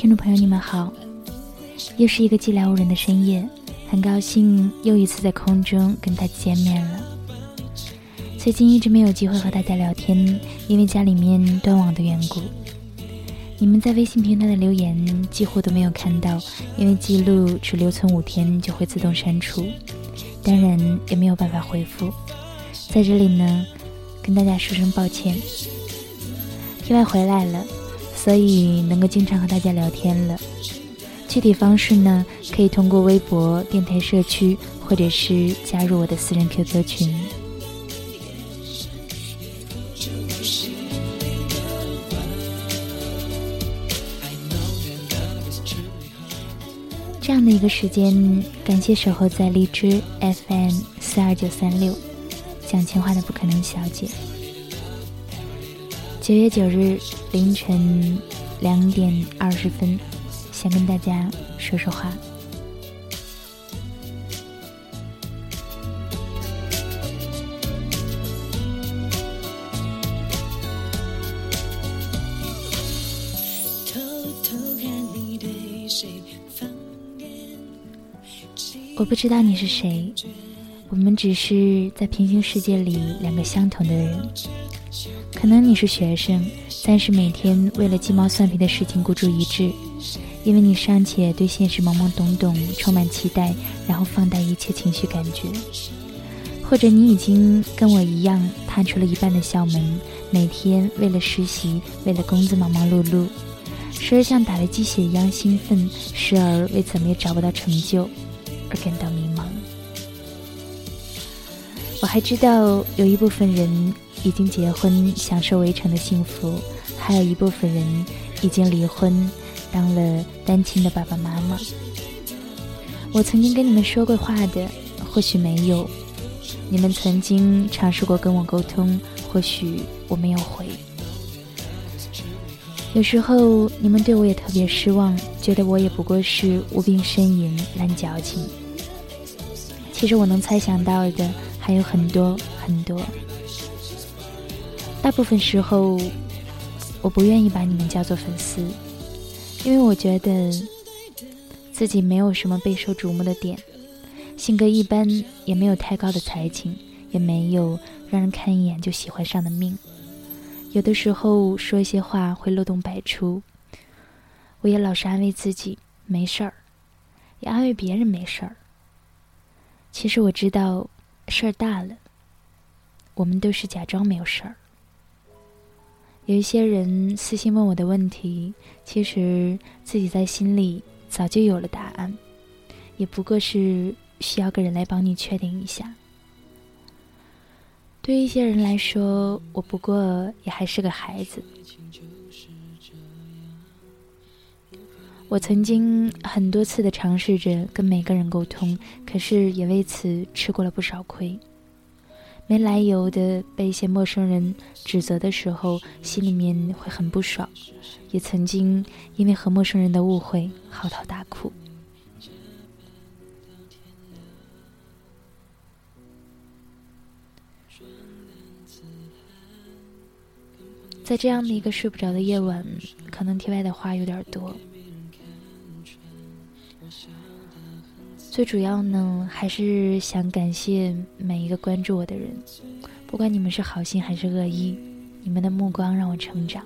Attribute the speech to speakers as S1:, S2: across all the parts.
S1: 听众朋友，你们好，又是一个寂寥无人的深夜，很高兴又一次在空中跟大家见面了。最近一直没有机会和大家聊天，因为家里面断网的缘故。你们在微信平台的留言几乎都没有看到，因为记录只留存五天就会自动删除，当然也没有办法回复。在这里呢，跟大家说声抱歉。意外回来了，所以能够经常和大家聊天了。具体方式呢，可以通过微博、电台社区，或者是加入我的私人 QQ 群。这样的一个时间，感谢守候在荔枝 FM 四二九三六，讲情话的不可能小姐。九月九日凌晨两点二十分，想跟大家说说话。我不知道你是谁，我们只是在平行世界里两个相同的人。可能你是学生，但是每天为了鸡毛蒜皮的事情孤注一掷，因为你尚且对现实懵懵懂懂，充满期待，然后放大一切情绪感觉。或者你已经跟我一样踏出了一半的校门，每天为了实习，为了工资忙忙碌碌，时而像打了鸡血一样兴奋，时而为怎么也找不到成就。而感到迷茫。我还知道有一部分人已经结婚，享受围城的幸福；还有一部分人已经离婚，当了单亲的爸爸妈妈。我曾经跟你们说过话的，或许没有；你们曾经尝试过跟我沟通，或许我没有回。有时候你们对我也特别失望，觉得我也不过是无病呻吟、烂矫情。其实我能猜想到的还有很多很多。大部分时候，我不愿意把你们叫做粉丝，因为我觉得自己没有什么备受瞩目的点，性格一般，也没有太高的才情，也没有让人看一眼就喜欢上的命。有的时候说一些话会漏洞百出，我也老是安慰自己没事儿，也安慰别人没事儿。其实我知道事儿大了，我们都是假装没有事儿。有一些人私信问我的问题，其实自己在心里早就有了答案，也不过是需要个人来帮你确定一下。对于一些人来说，我不过也还是个孩子。我曾经很多次的尝试着跟每个人沟通，可是也为此吃过了不少亏。没来由的被一些陌生人指责的时候，心里面会很不爽。也曾经因为和陌生人的误会嚎啕大哭。在这样的一个睡不着的夜晚，可能题外的话有点多。最主要呢，还是想感谢每一个关注我的人，不管你们是好心还是恶意，你们的目光让我成长。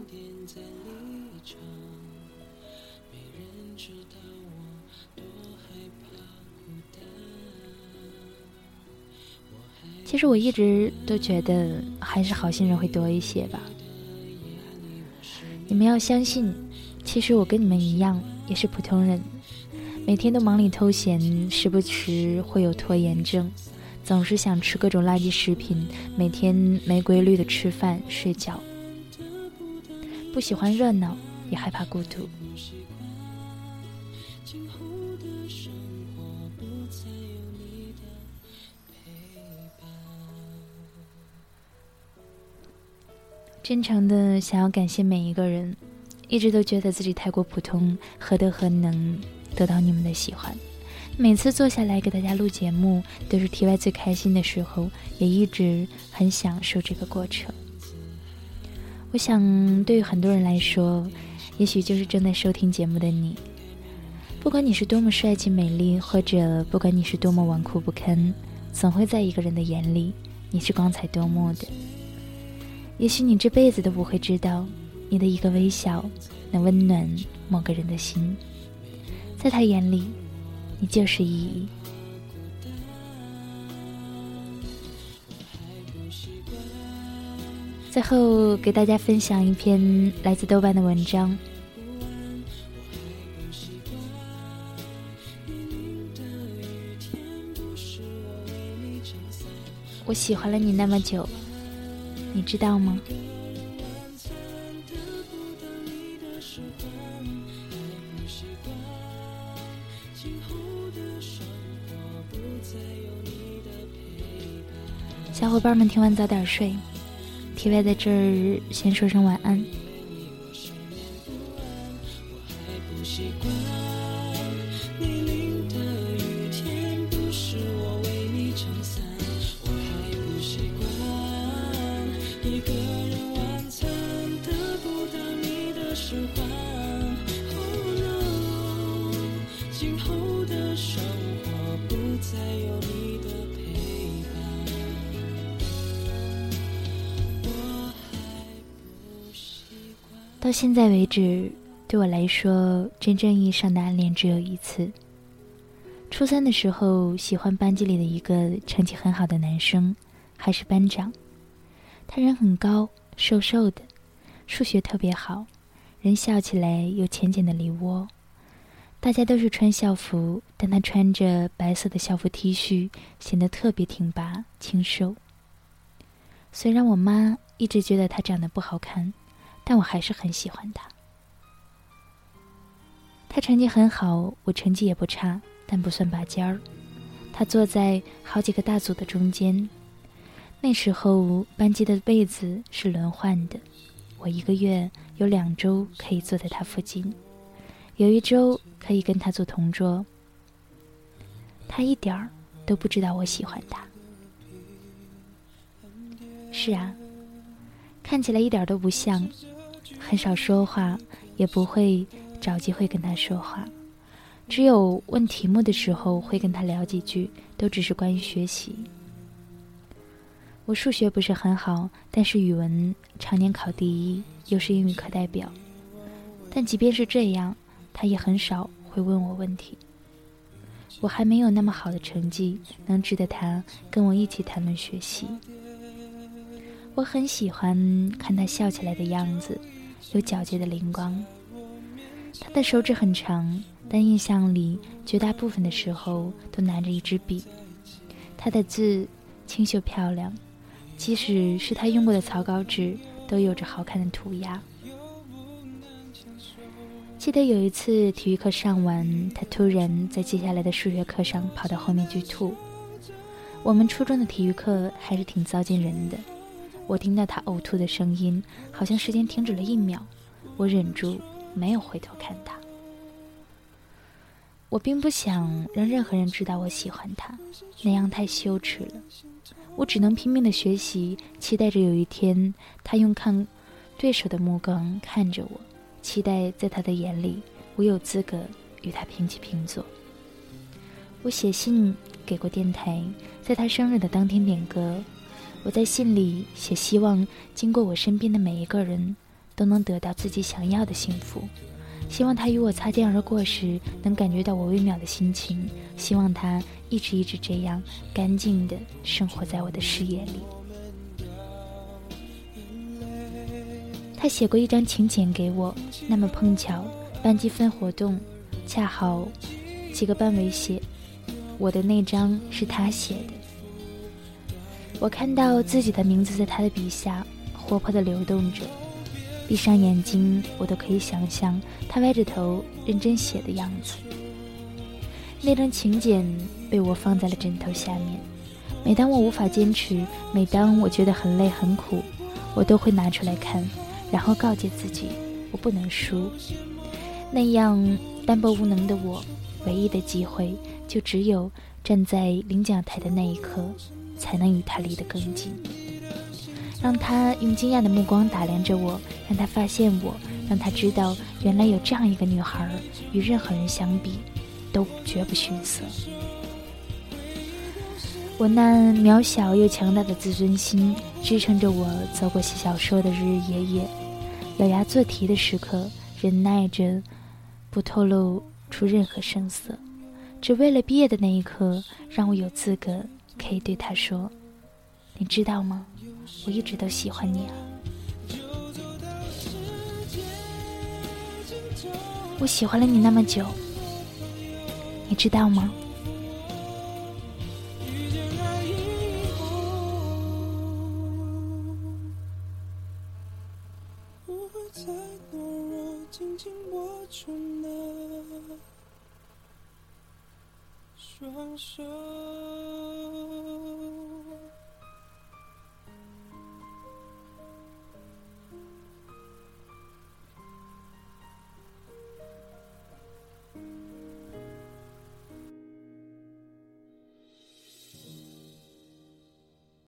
S1: 其实我一直都觉得，还是好心人会多一些吧。你们要相信，其实我跟你们一样，也是普通人，每天都忙里偷闲，时不时会有拖延症，总是想吃各种垃圾食品，每天没规律的吃饭睡觉，不喜欢热闹，也害怕孤独。真诚的想要感谢每一个人，一直都觉得自己太过普通，何德何能得到你们的喜欢？每次坐下来给大家录节目，都是 T Y 最开心的时候，也一直很享受这个过程。我想，对于很多人来说，也许就是正在收听节目的你。不管你是多么帅气美丽，或者不管你是多么纨绔不堪，总会在一个人的眼里，你是光彩夺目的。也许你这辈子都不会知道，你的一个微笑能温暖某个人的心，在他眼里，你就是意义。最后给大家分享一篇来自豆瓣的文章。我喜欢了你那么久，你知道吗？伙伴们，听完早点睡。T Y 在这儿先说声晚安。到现在为止，对我来说，真正意义上的暗恋只有一次。初三的时候，喜欢班级里的一个成绩很好的男生，还是班长。他人很高，瘦瘦的，数学特别好，人笑起来有浅浅的梨窝。大家都是穿校服，但他穿着白色的校服 T 恤，显得特别挺拔、清瘦。虽然我妈一直觉得他长得不好看。但我还是很喜欢他。他成绩很好，我成绩也不差，但不算拔尖儿。他坐在好几个大组的中间。那时候班级的位子是轮换的，我一个月有两周可以坐在他附近，有一周可以跟他做同桌。他一点儿都不知道我喜欢他。是啊，看起来一点都不像。很少说话，也不会找机会跟他说话。只有问题目的时候会跟他聊几句，都只是关于学习。我数学不是很好，但是语文常年考第一，又是英语课代表。但即便是这样，他也很少会问我问题。我还没有那么好的成绩，能值得他跟我一起谈论学习。我很喜欢看他笑起来的样子。有皎洁的灵光。他的手指很长，但印象里绝大部分的时候都拿着一支笔。他的字清秀漂亮，即使是他用过的草稿纸，都有着好看的涂鸦。记得有一次体育课上完，他突然在接下来的数学课上跑到后面去吐。我们初中的体育课还是挺糟践人的。我听到他呕吐的声音，好像时间停止了一秒。我忍住没有回头看他。我并不想让任何人知道我喜欢他，那样太羞耻了。我只能拼命的学习，期待着有一天他用看对手的目光看着我，期待在他的眼里，我有资格与他平起平坐。我写信给过电台，在他生日的当天点歌。我在信里写，希望经过我身边的每一个人，都能得到自己想要的幸福。希望他与我擦肩而过时，能感觉到我微妙的心情。希望他一直一直这样干净的生活在我的视野里。他写过一张请柬给我，那么碰巧，班级分活动，恰好几个班委写，我的那张是他写的。我看到自己的名字在他的笔下活泼的流动着，闭上眼睛，我都可以想象他歪着头认真写的样子。那张请柬被我放在了枕头下面，每当我无法坚持，每当我觉得很累很苦，我都会拿出来看，然后告诫自己，我不能输。那样单薄无能的我，唯一的机会，就只有站在领奖台的那一刻，才能与他离得更近。让他用惊讶的目光打量着我，让他发现我，让他知道原来有这样一个女孩，与任何人相比，都绝不逊色。我那渺小又强大的自尊心支撑着我走过写小说的日日夜夜，咬牙做题的时刻，忍耐着不透露出任何声色，只为了毕业的那一刻，让我有资格可以对他说：“你知道吗？我一直都喜欢你啊！我喜欢了你那么久，你知道吗？”双手。